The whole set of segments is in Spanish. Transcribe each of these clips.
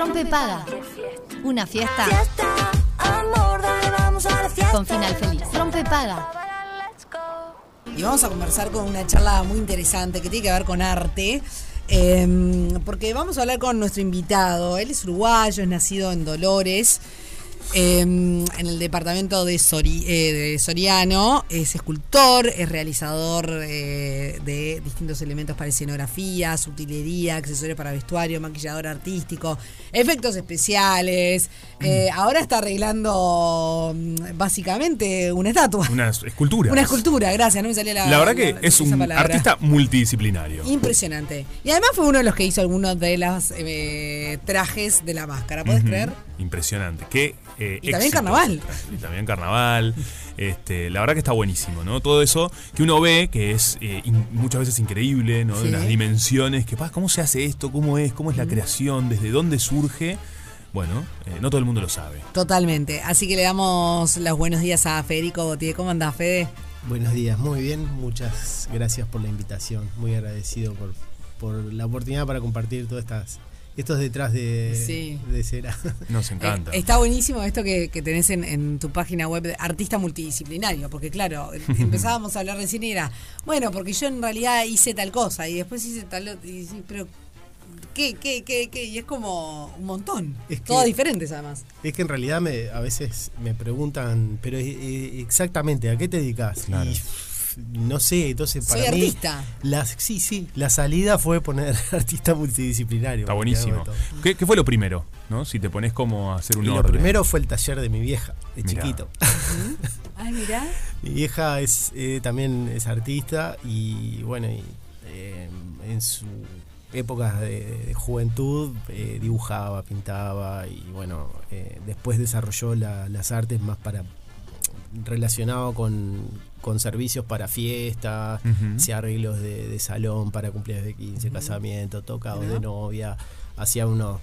Rompe paga. Una fiesta Fiesta, amor, dale, vamos a la fiesta. con final feliz. Rompe paga. Y vamos a conversar con una charla muy interesante que tiene que ver con arte. eh, porque vamos a hablar con nuestro invitado. Él es uruguayo, es nacido en Dolores, eh, en el departamento de, Sori- eh, de Soriano. Es escultor, es realizador eh, de distintos elementos para escenografías, utilería, accesorios para vestuario, maquillador artístico, efectos especiales. Eh, ahora está arreglando mm, básicamente una estatua. Una escultura. Una escultura, gracias, no me salía la La verdad que la- es un palabra. artista multidisciplinario. Impresionante. Y además fue uno de los que hizo algunos de los trajes de la máscara, ¿puedes creer? Impresionante. Qué, eh, Y también carnaval. Y también carnaval. Este, la verdad que está buenísimo, ¿no? Todo eso que uno ve que es eh, in- muchas veces increíble, ¿no? Sí. De unas dimensiones que, pa, ¿cómo se hace esto? ¿Cómo es? ¿Cómo es la creación? ¿Desde dónde surge? Bueno, eh, no todo el mundo lo sabe. Totalmente. Así que le damos los buenos días a Federico Botier. ¿Cómo andás, Fede? Buenos días, muy bien, muchas gracias por la invitación, muy agradecido por, por la oportunidad para compartir todas estas estos detrás de, Sí. de cera. Nos encanta. Eh, está buenísimo esto que, que tenés en, en tu página web de artista multidisciplinario, porque claro, empezábamos a hablar recién y era, bueno, porque yo en realidad hice tal cosa y después hice tal otra, y pero ¿qué, qué, qué, qué? Y es como un montón. Es que- Todas diferentes además. Es que en realidad me, a veces me preguntan, pero eh, eh, exactamente, ¿a qué te dedicas? Claro. Y no sé, entonces para Soy mí artista. la- sí, sí, la salida fue poner artista multidisciplinario. Está buenísimo. ¿Qué, qué fue lo primero? ¿no? Si te pones como a hacer un Y lo primero fue el taller de mi vieja, de Mirá. chiquito. Ay, mirá. Mi vieja es eh, también es artista y bueno, y, eh, en su época de, de juventud eh, dibujaba, pintaba y bueno, eh, después desarrolló la- las artes más para relacionado con, con servicios para fiestas, Ujú. hacía arreglos de, de salón para cumpleaños de 15, casamiento, tocados de novia, hacía unos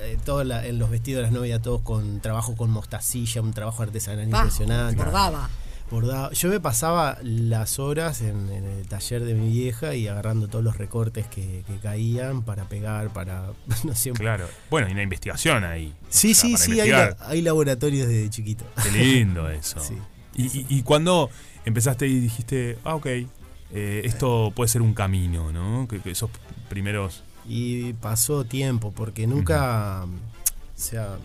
eh, todo la- en los vestidos de las novias todos con trabajo con mostacilla, un trabajo artesanal Pa, impresionante. Bordaba. Bordaba. Yo me pasaba las horas en, en el taller de mi vieja y agarrando todos los recortes que, que caían para pegar, para no sé. Claro. Bueno, y una investigación ahí. Sí, O sea, sí, sí, hay, laboratorios desde chiquito. Qué lindo eso. Sí. Y, y, y cuando empezaste y dijiste, ah, ok, eh, esto puede ser un camino, ¿no? Que, que esos primeros. Y pasó tiempo, porque nunca, o sea,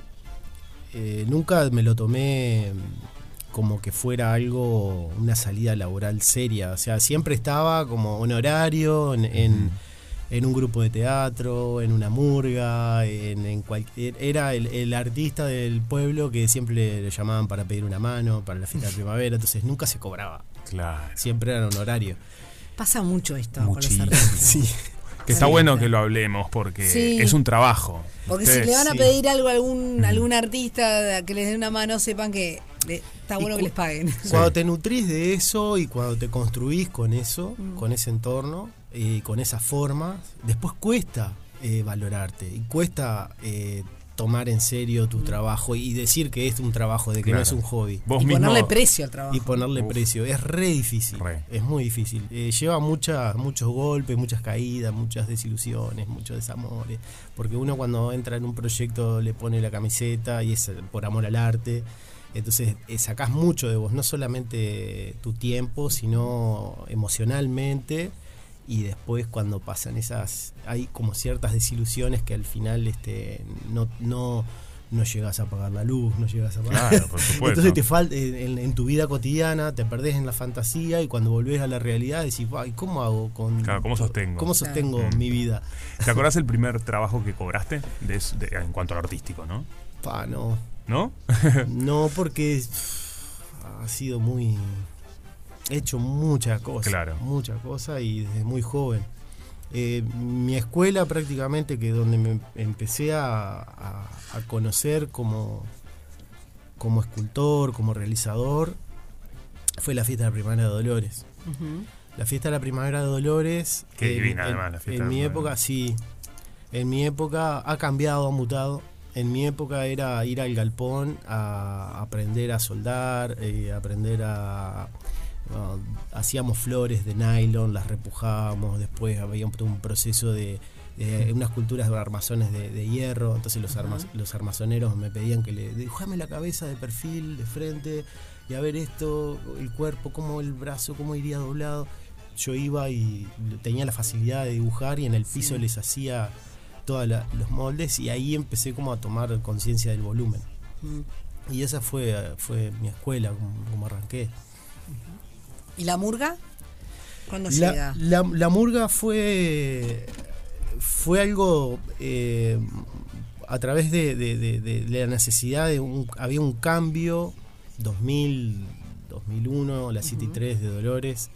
eh, nunca me lo tomé como que fuera algo, una salida laboral seria. O sea, siempre estaba como honorario en, en, en un grupo de teatro, en una murga, en, en cualquier... Era el, el artista del pueblo que siempre le, llamaban para pedir una mano, para la fiesta de primavera, entonces nunca se cobraba. Claro. Siempre era honorario. Pasa mucho esto con los artistas. Sí. Que está bueno que lo hablemos porque Sí. es un trabajo. Porque si le van a pedir algo a algún, algún artista que les dé una mano, sepan que está bueno que les paguen. Cuando te nutrís de eso y cuando te construís con eso, Mm. con ese entorno, y con esa forma, después cuesta eh, valorarte y cuesta eh, tomar en serio Mm. tu trabajo y decir que es un trabajo, de que no es un hobby. Vos Y mismo. ponerle precio al trabajo. Y ponerle Uf. precio. Es re difícil. Re. Es muy difícil. Eh, lleva muchas, muchos golpes, muchas caídas, muchas desilusiones, muchos desamores. Porque uno cuando entra en un proyecto le pone la camiseta y es por amor al arte. Entonces eh, sacás mucho de vos, no solamente tu tiempo, sino emocionalmente. Y después cuando pasan esas, hay como ciertas desilusiones que al final este, no, no, no llegas a pagar la luz, no llegas a pagar. Claro, por supuesto. Entonces te falta en, en tu vida cotidiana, te perdés en la fantasía y cuando volvés a la realidad decís, "Ay, ¿cómo hago con Claro, ¿cómo sostengo?" ¿Cómo sostengo Claro. mi vida? ¿Te acordás el primer trabajo que cobraste de de- en cuanto al artístico, no? Pa, no. ¿No? No, porque ha sido muy he hecho muchas cosas, Claro. muchas cosas y desde muy joven. Eh, mi escuela prácticamente que donde me empecé a, a- a conocer como, como escultor, como realizador, fue la fiesta de la primavera de Dolores. La fiesta de la primavera de Dolores. Qué en- divina, en- además, la fiesta En mi época, sí. En mi época ha cambiado, ha mutado. En mi época era ir al galpón a aprender a soldar, eh, aprender a. no, hacíamos flores de nylon, las repujábamos. Después había un, un proceso de, unas culturas de armazones de, de hierro, entonces los, armas- los armazoneros me pedían que le dibujame la cabeza de perfil, de frente, y a ver esto, el cuerpo, cómo el brazo, cómo iría doblado. Yo iba y tenía la facilidad de dibujar y en el piso les hacía todos los moldes y ahí empecé como a tomar conciencia del volumen. Mm. Y esa fue, fue mi escuela, como, como arranqué. ¿Y la murga? ¿Cuándo La, llega? la- la murga fue, fue algo eh, a través de, de- de- de la necesidad de un, había un cambio 2000, 2001, la City 3 de Dolores.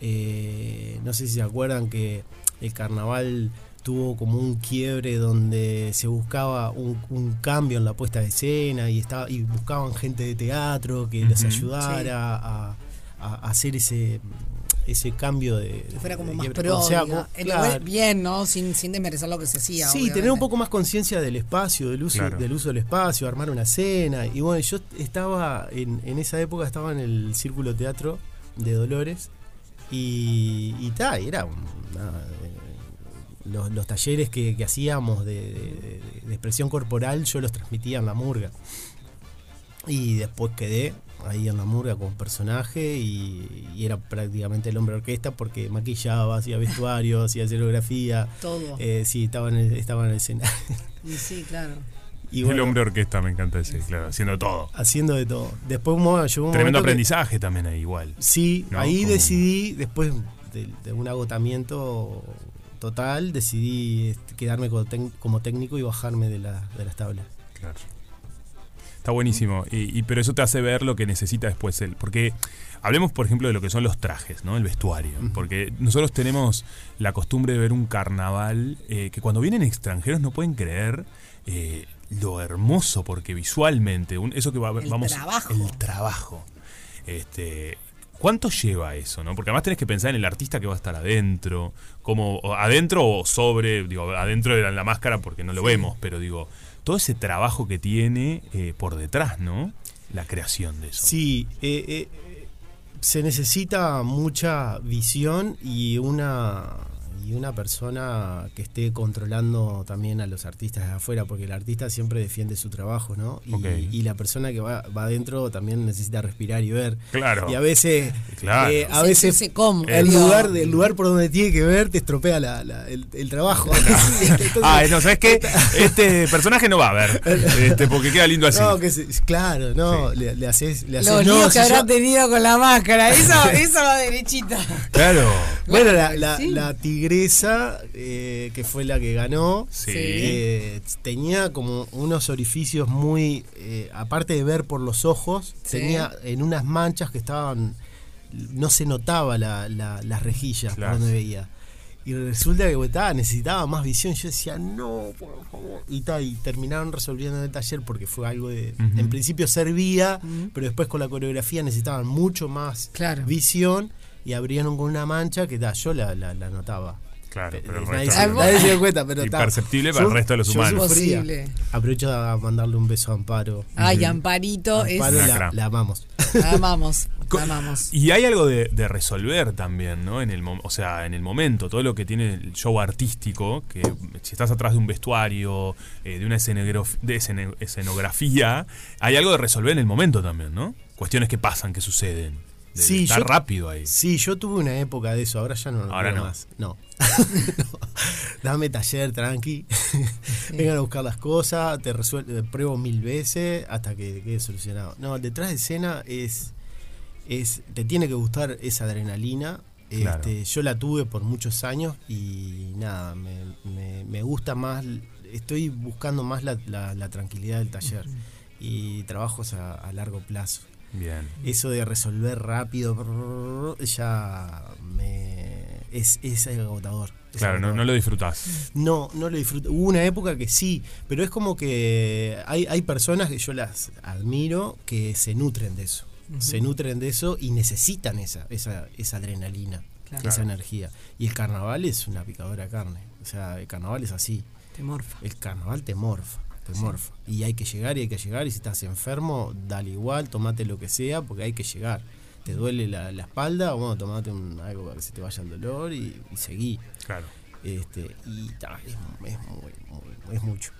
Eh, no sé si se acuerdan que el carnaval tuvo como un quiebre donde se buscaba un, un cambio en la puesta de escena y estaba y buscaban gente de teatro que les ayudara a, a hacer ese ese cambio de Que fuera como de más pro. O sea, como- claro. Bien, ¿no? Sin, sin desmerecer lo que se hacía. Sí, obviamente. tener un poco más conciencia del espacio, del uso, Claro. del uso del espacio, armar una escena. Y bueno, yo estaba, en, en esa época estaba en el Círculo Teatro de Dolores y, y ta, y era un- nada, eh, los, los talleres que, que hacíamos de, de- de expresión corporal, yo los transmitía en la murga. Y después quedé ahí en la murga como personaje y, y era prácticamente el hombre orquesta porque maquillaba, hacía vestuario, hacía escenografía. Todo. Eh, sí, estaba en el, estaba en el escenario. Y sí, claro. Y el hombre orquesta, me encanta ese, claro, haciendo todo. haciendo de todo. Después un llegó un Tremendo que- aprendizaje también ahí, igual. sí, ¿no? ahí Como- decidí, después de, de un agotamiento total, decidí este, quedarme como, técnico y bajarme de, la, de las tablas. Claro. Está buenísimo. Y, y- pero eso te hace ver lo que necesita después él. Porque hablemos, por ejemplo, de lo que son los trajes, ¿no? El vestuario. Porque nosotros tenemos la costumbre de ver un carnaval eh, que cuando vienen extranjeros no pueden creer eh, lo hermoso, porque visualmente, un- eso que va, El vamos. trabajo. El trabajo. Este. ¿Cuánto lleva eso, no? Porque además tenés que pensar en el artista que va a estar adentro, como adentro o sobre, digo, adentro de la, la máscara porque no lo vemos, pero digo, todo ese trabajo que tiene eh, por detrás, ¿no? La creación de eso. Sí, eh, eh, se necesita mucha visión y una y una persona que esté controlando también a los artistas de afuera, porque el artista siempre defiende su trabajo, ¿no? Y, la persona que va, va adentro también necesita respirar y ver. Claro. Y a veces, Claro. eh, a veces Sentirse cómodo. el lugar, el lugar por donde tiene que ver te estropea la- la- el, el trabajo. Entonces, Ah, no, ¿sabes qué? Este personaje no va a ver, este, porque queda lindo así. no, que se- claro, no, le, le haces, le haces Los no, líos si que yo- habrá tenido con la máscara. Eso, eso va derechita. Claro. Bueno, la, la- sí. la tigresa, eh, que fue la que ganó, Sí. eh, tenía como unos orificios muy, eh, aparte de ver por los ojos, Sí. tenía en unas manchas que estaban, no se notaba la, la- las rejillas Claro. por donde veía. Y resulta que estaba, necesitaba más visión. Yo decía, no, por favor. Y, ta, y terminaron resolviendo en el taller porque fue algo de. En principio servía, pero después con la coreografía necesitaban mucho más Claro. visión y abrieron con una mancha que ta, yo la, la, la notaba. Claro, Pe- pero el nadie, resto se, no. nadie se dio cuenta, pero ta. Imperceptible para el resto de los humanos. Imposible. Aprovecho a mandarle un beso a Amparo. Ay, Amparito es. Amparo la, la amamos. La amamos. La amamos. Y hay algo de, de resolver también, ¿no? En el, o sea, en el momento, todo lo que tiene el show artístico, que si estás atrás de un vestuario, eh, de una de escenografía, hay algo de resolver en el momento también, ¿no? Cuestiones que pasan, que suceden. De, Sí, estar yo- rápido ahí. Sí, yo tuve una época de eso, ahora ya no lo Ahora no. más. No. No. Dame taller, tranqui. Vengan a buscar las cosas, te resuelvo, pruebo mil veces hasta que quede solucionado. No, detrás de escena es. es te tiene que gustar esa adrenalina. Claro. Este, yo la tuve por muchos años y nada, me, me- me gusta más. Estoy buscando más la, la- la tranquilidad del taller y trabajos a- a largo plazo Bien. eso de resolver rápido brrr, ya me es, es agotador. Es Claro, no, agotador. no lo disfrutás. no, no lo disfruto. Hubo una época que sí, pero es como que hay, hay personas que yo las admiro que se nutren de eso. Se nutren de eso y necesitan esa, esa, esa adrenalina, Claro. esa energía. Y el carnaval es una picadora de carne. O sea, el carnaval es así. Te morfa. El carnaval te morfa, te morfa. Y hay que llegar y hay que llegar. Y si estás enfermo, dale igual, tomate lo que sea, porque hay que llegar. Te duele la, la espalda, bueno, tomate un- algo para que se te vaya el dolor y, y seguí. Claro. Este, y ta, es, es muy, muy- es mucho.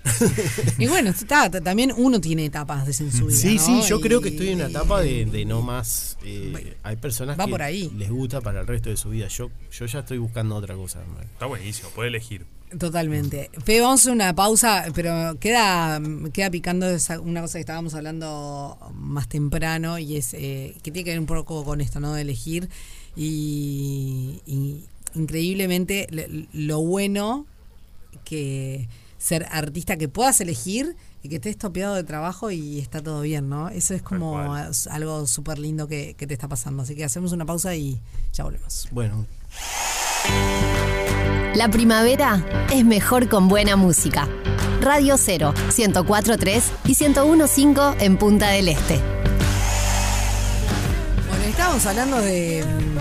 Y bueno, está, t- también uno tiene etapas de en su vida. Sí, ¿no? sí, yo Y- creo que estoy en una etapa de, de no más. eh, hay personas va que por ahí. les gusta para el resto de su vida. Yo, yo ya estoy buscando otra cosa. Está buenísimo, puede elegir. Totalmente. Fe, vamos a hacer una pausa, pero queda, queda picando una cosa que estábamos hablando más temprano y es eh, que tiene que ver un poco con esto, ¿no? De elegir. Y, y increíblemente le- lo bueno que ser artista que puedas elegir y que estés topeado de trabajo y está todo bien, ¿no? Eso es como algo súper lindo que, que te está pasando. Así que hacemos una pausa y ya volvemos. Bueno, La primavera es mejor con buena música. Radio 0, 104.3 y 101.5 en Punta del Este. Bueno, estábamos hablando de. mm,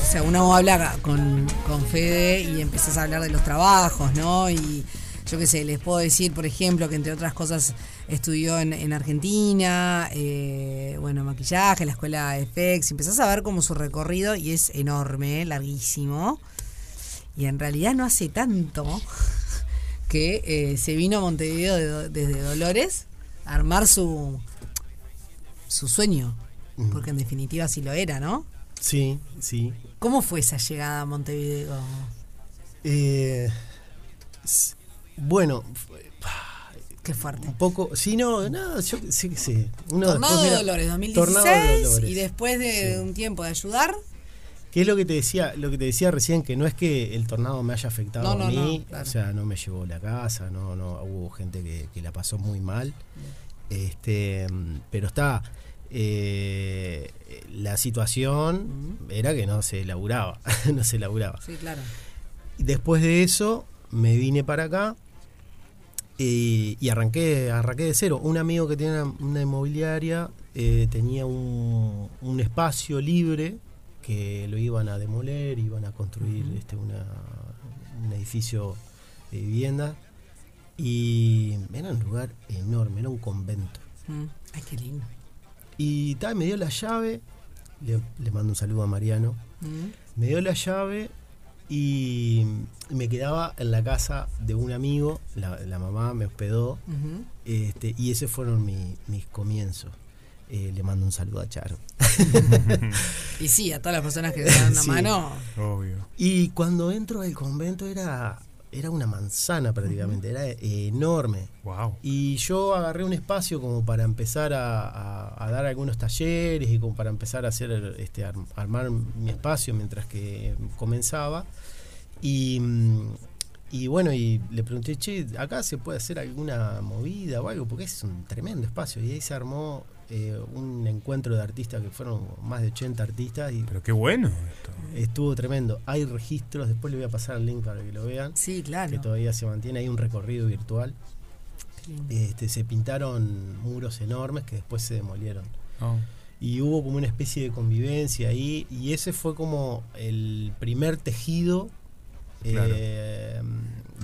O sea, uno habla con, con Fede y empezás a hablar de los trabajos, ¿no? Y yo qué sé, les puedo decir, por ejemplo, que entre otras cosas estudió en, en Argentina, eh, bueno, maquillaje, la escuela de FX. Empezás a ver como su recorrido y es enorme, larguísimo. Y en realidad no hace tanto que eh, se vino a Montevideo de desde Dolores a armar su, su sueño. Porque en definitiva sí lo era, ¿no? sí, sí. ¿Cómo fue esa llegada a Montevideo? Eh, bueno, Qué fuerte. un poco. Sí, no, no, yo sí que sé. Uno Tornado de Dolores Tornado 2016 de Dolores. y después de Sí. un tiempo de ayudar, ¿Qué es lo que te decía? Lo que te decía recién, que no es que el tornado me haya afectado No, a mí, no, claro. o sea, no me llevó la casa, no, no, hubo gente que, que la pasó muy mal. Este, pero está. eh, la situación era que no se laburaba, no se laburaba. sí, claro. Después de eso, me vine para acá eh, y arranqué, arranqué de cero. Un amigo que tiene una, una inmobiliaria eh, tenía un, un espacio libre que lo iban a demoler, iban a construir este, una, un edificio de vivienda. Y era un lugar enorme, era un convento. Mm. Ay, qué lindo. Y tal, me dio la llave, le, le mando un saludo a Mariano. Mm. Me dio la llave y me quedaba en la casa de un amigo, la, la mamá me hospedó, este, y esos fueron mi- mis comienzos. Eh, le mando un saludo a Charo. Y sí, a todas las personas que le dan una Sí. mano. Obvio. Y cuando entro al convento era, era una manzana prácticamente, era enorme. Wow. Y yo agarré un espacio como para empezar a, a- a dar algunos talleres y como para empezar a hacer este ar- armar mi espacio mientras que comenzaba. Y, mm, y bueno, y le pregunté, che, acá se puede hacer alguna movida o algo, porque es un tremendo espacio. Y ahí se armó eh, un encuentro de artistas que fueron más de 80 artistas y Pero qué bueno esto. estuvo tremendo. Hay registros, después le voy a pasar el link para que lo vean Sí, claro. que todavía se mantiene, hay un recorrido virtual. Este, se pintaron muros enormes que después se demolieron. Oh. Y hubo como una especie de convivencia ahí, y ese fue como el primer tejido Claro. eh,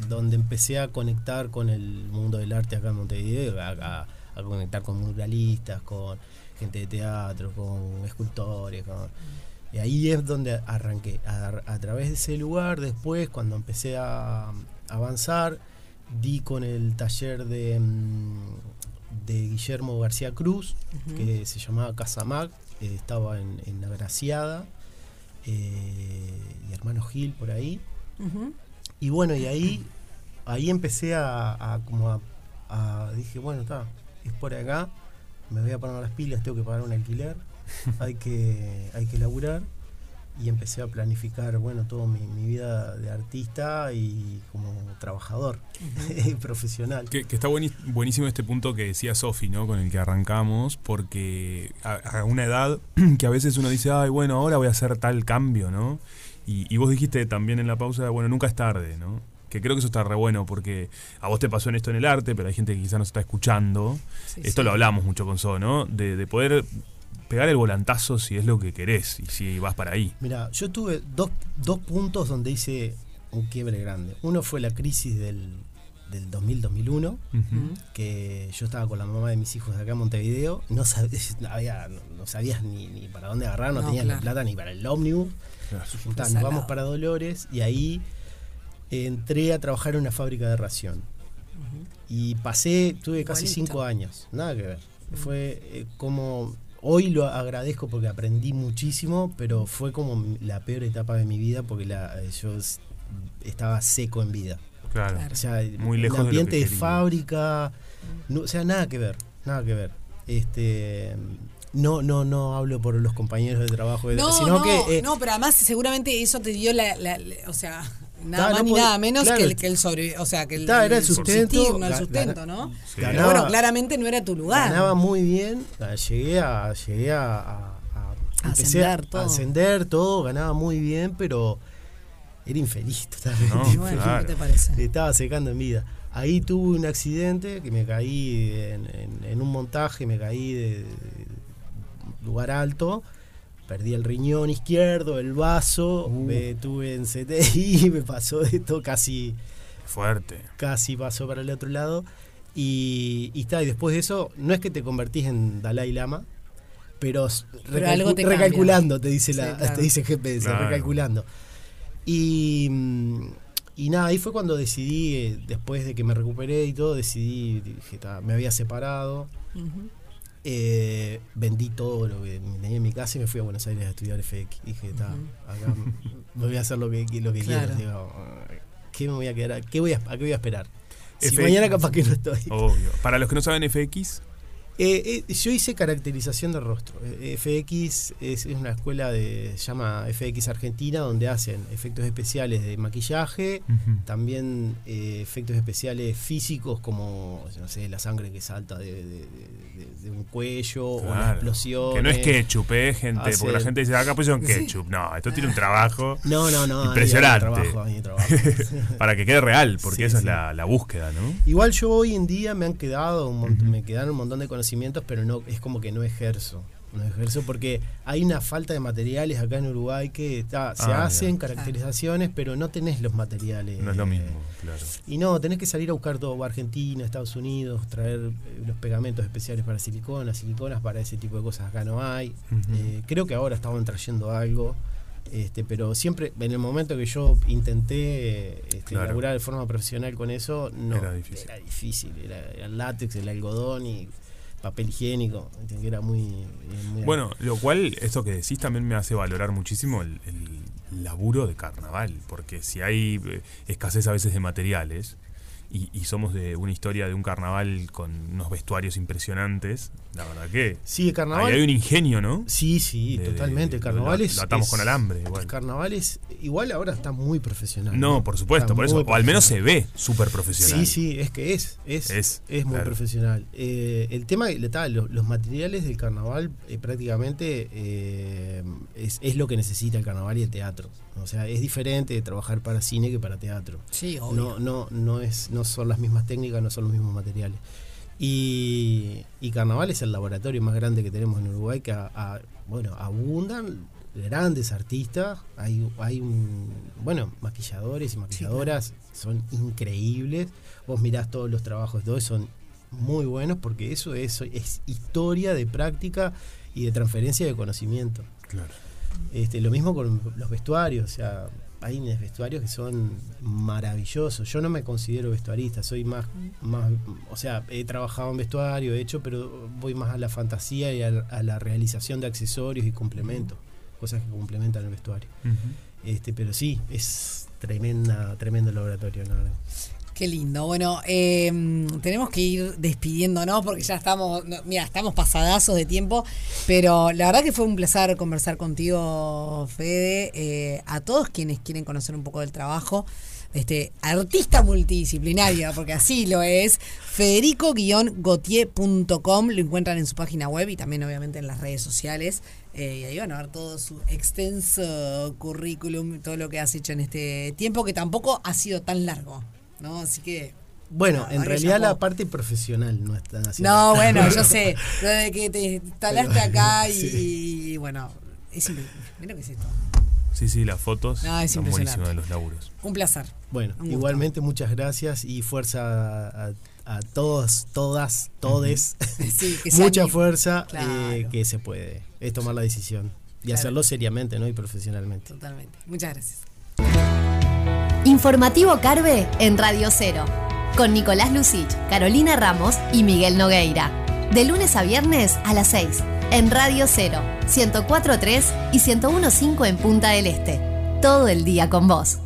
donde empecé a conectar con el mundo del arte acá en Montevideo, a, a- a conectar con muralistas, con gente de teatro, con escultores, con, y ahí es donde arranqué. A, a través de ese lugar, después, cuando empecé a, a avanzar, di con el taller de, mm, de Guillermo García Cruz, que se llamaba Casamag, eh, estaba en, en Agraciada, eh, y Hermano Gil por ahí. Y bueno, y ahí, ahí empecé a, a como a- dije, bueno, está, es por acá, me voy a poner las pilas, tengo que pagar un alquiler, hay que, hay que laburar. Y empecé a planificar, bueno, toda mi, mi vida de artista y como trabajador profesional. Que, que está buenísimo este punto que decía Sofi, ¿no? Con el que arrancamos, porque a, a una edad que a veces uno dice, ay, bueno, ahora voy a hacer tal cambio, ¿no? Y, y vos dijiste también en la pausa, bueno, nunca es tarde, ¿no? Que creo que eso está re bueno, porque a vos te pasó en esto en el arte, pero hay gente que quizás nos está escuchando. Sí, Esto sí. lo hablamos mucho con So, ¿no? De, de poder pegar el volantazo si es lo que querés y si vas para ahí. Mira, yo tuve dos, dos puntos donde hice un quiebre grande. Uno fue la crisis del, del 2000-2001, Ujú. que yo estaba con la mamá de mis hijos acá en Montevideo, no, sab- no había, no, no sabías ni, ni para dónde agarrar, no, No, tenías claro. ni plata ni para el ómnus. Claro. Dije, "Ta, nos vamos para Dolores y ahí entré a trabajar en una fábrica de ración. Y pasé, tuve casi cinco años, nada que ver. Fue eh, como, hoy lo agradezco porque aprendí muchísimo, pero fue como la peor etapa de mi vida porque la, eh, yo estaba seco en vida. Claro. Claro. O sea, Muy lejos el ambiente de, fábrica, no, o sea, nada que ver, nada que ver. Este, no, no, no hablo por los compañeros de trabajo, de- No, sino no, que eh, no, pero además seguramente eso te dio la, la- la- o sea, nada Ta, más no ni nada menos claro, que el, que el sobre, o sea, que el, ta, era el sustento, subsistir, el ga- sustento, ¿no? Sí. Pero ganaba- bueno, claramente no era tu lugar. ganaba muy bien, llegué a, llegué a, a- a- ascender todo. a ascender todo, ganaba muy bien, pero era infeliz totalmente. No, bueno, claro. ¿qué te parece? Me estaba secando en vida. Ahí tuve un accidente que me caí en, en- en un montaje, me caí de, de lugar alto, perdí el riñón izquierdo, el vaso, me tuve en CTI, me pasó esto casi Fuerte. casi pasó para el otro lado. Y, y está, y después de eso, no es que te convertís en Dalai Lama, pero, algo te recalculando, te dice, la, Sí, claro. te dice GPS, Claro. recalculando. Y, y nada, ahí fue cuando decidí, eh, después de que me recuperé y todo, decidí, dije, ta, me había separado. Eh, vendí todo lo que tenía en mi casa y me fui a Buenos Aires a estudiar FX. Dije, ta, acá me voy a hacer lo que, lo que Claro. quiero. Digo, ¿qué me voy a quedar? ¿Qué voy a, ¿A qué voy a esperar? Si FX. mañana capaz que no estoy. Obvio. Para los que no saben FX, Eh, eh, yo hice caracterización de rostro. Eh, FX es, es una escuela de se llama FX Argentina donde hacen efectos especiales de maquillaje, también eh, efectos especiales físicos como no sé la sangre que salta de, de- de- de un cuello o la Claro. explosión. Que no es ketchup, eh, gente. Porque la gente dice, acá pusieron ketchup. No, esto tiene un trabajo No, no, no. hay Impresionante. trabajo, ahí hay trabajo. para que quede real, porque Sí, esa es sí. la, la búsqueda, ¿no? Igual yo hoy en día me han quedado un me quedaron un montón de conocimientos, pero no es como que no ejerzo. No ejerzo porque hay una falta de materiales acá en Uruguay que está, se Ah, mira. hacen caracterizaciones, pero no tenés los materiales. No es lo Eh, mismo, claro. Y no, tenés que salir a buscar todo, Argentina, Estados Unidos, traer eh, los pegamentos especiales para siliconas, siliconas para ese tipo de cosas acá no hay. Eh, creo que ahora estaban trayendo algo, este, pero siempre, en el momento que yo intenté eh, este, Claro. laburar de forma profesional con eso, no. Era difícil. Era difícil, era, era el látex, el algodón y papel higiénico, que era muy... eh, muy- Bueno, lo cual, esto que decís también me hace valorar muchísimo el, el laburo de carnaval, porque si hay eh, escasez a veces de materiales y, y somos de una historia de un carnaval con unos vestuarios impresionantes, la verdad que Sí, el carnaval... ahí hay un ingenio, ¿no? Sí, sí, de- de- totalmente. El lo- carnaval lo- es. lo atamos es- con alambre, igual. El carnaval es. Igual ahora está muy profesional. No, por supuesto, Está por eso, o al menos se ve súper profesional. Sí, sí, es que es. Es, Es, es, muy claro. profesional. Eh, el tema, tal, los, los materiales del carnaval eh, prácticamente eh, es, es lo que necesita el carnaval y el teatro. O sea, es diferente de trabajar para cine que para teatro. Sí, obvio. No, no, no, es, no son las mismas técnicas, no son los mismos materiales. Y, y Carnaval es el laboratorio más grande que tenemos en Uruguay, que a- a- bueno, abundan grandes artistas, hay, hay un, bueno, maquilladores y maquilladoras, son increíbles. Vos mirás todos los trabajos de hoy, son muy buenos porque eso es, es historia de práctica y de transferencia de conocimiento. Claro. Este, lo mismo con los vestuarios, o sea, hay vestuarios que son maravillosos. Yo no me considero vestuarista, soy más, más, o sea, he trabajado en vestuario, he hecho, pero voy más a la fantasía y a, la- a la realización de accesorios y complementos, cosas que complementan el vestuario. Este, pero sí, es tremenda, tremendo laboratorio, la verdad. Qué lindo. Bueno, eh, tenemos que ir despidiéndonos porque ya estamos, mira, estamos pasadazos de tiempo, pero la verdad que fue un placer conversar contigo, Fede. Eh, a todos quienes quieren conocer un poco del trabajo, este artista multidisciplinario, porque así lo es, federico-gautier.com, lo encuentran en su página web y también obviamente en las redes sociales. Eh, y ahí van a ver todo su extenso currículum, todo lo que has hecho en este tiempo, que tampoco ha sido tan largo. ¿No? Así que. Bueno, en realidad la parte profesional no es tan así. No, bueno, yo sé. Lo de que te instalaste Pero, acá y, sí. y, bueno, es. Mira lo que es esto. Sí, sí, las fotos No, es impresionante. buenísimas de los laburos. Un placer. Bueno, Un igualmente muchas gracias y fuerza a, a todos, todas, todes. Sí, que se Mucha anime. fuerza Claro. eh, que se puede. Es tomar la decisión y Claro. hacerlo seriamente, ¿no? Y profesionalmente. Totalmente. Muchas gracias. Informativo Carve en Radio Cero. Con Nicolás Lucich, Carolina Ramos y Miguel Nogueira. De lunes a viernes a las 6. En Radio Cero, 104.3 y 101.5 en Punta del Este. Todo el día con vos.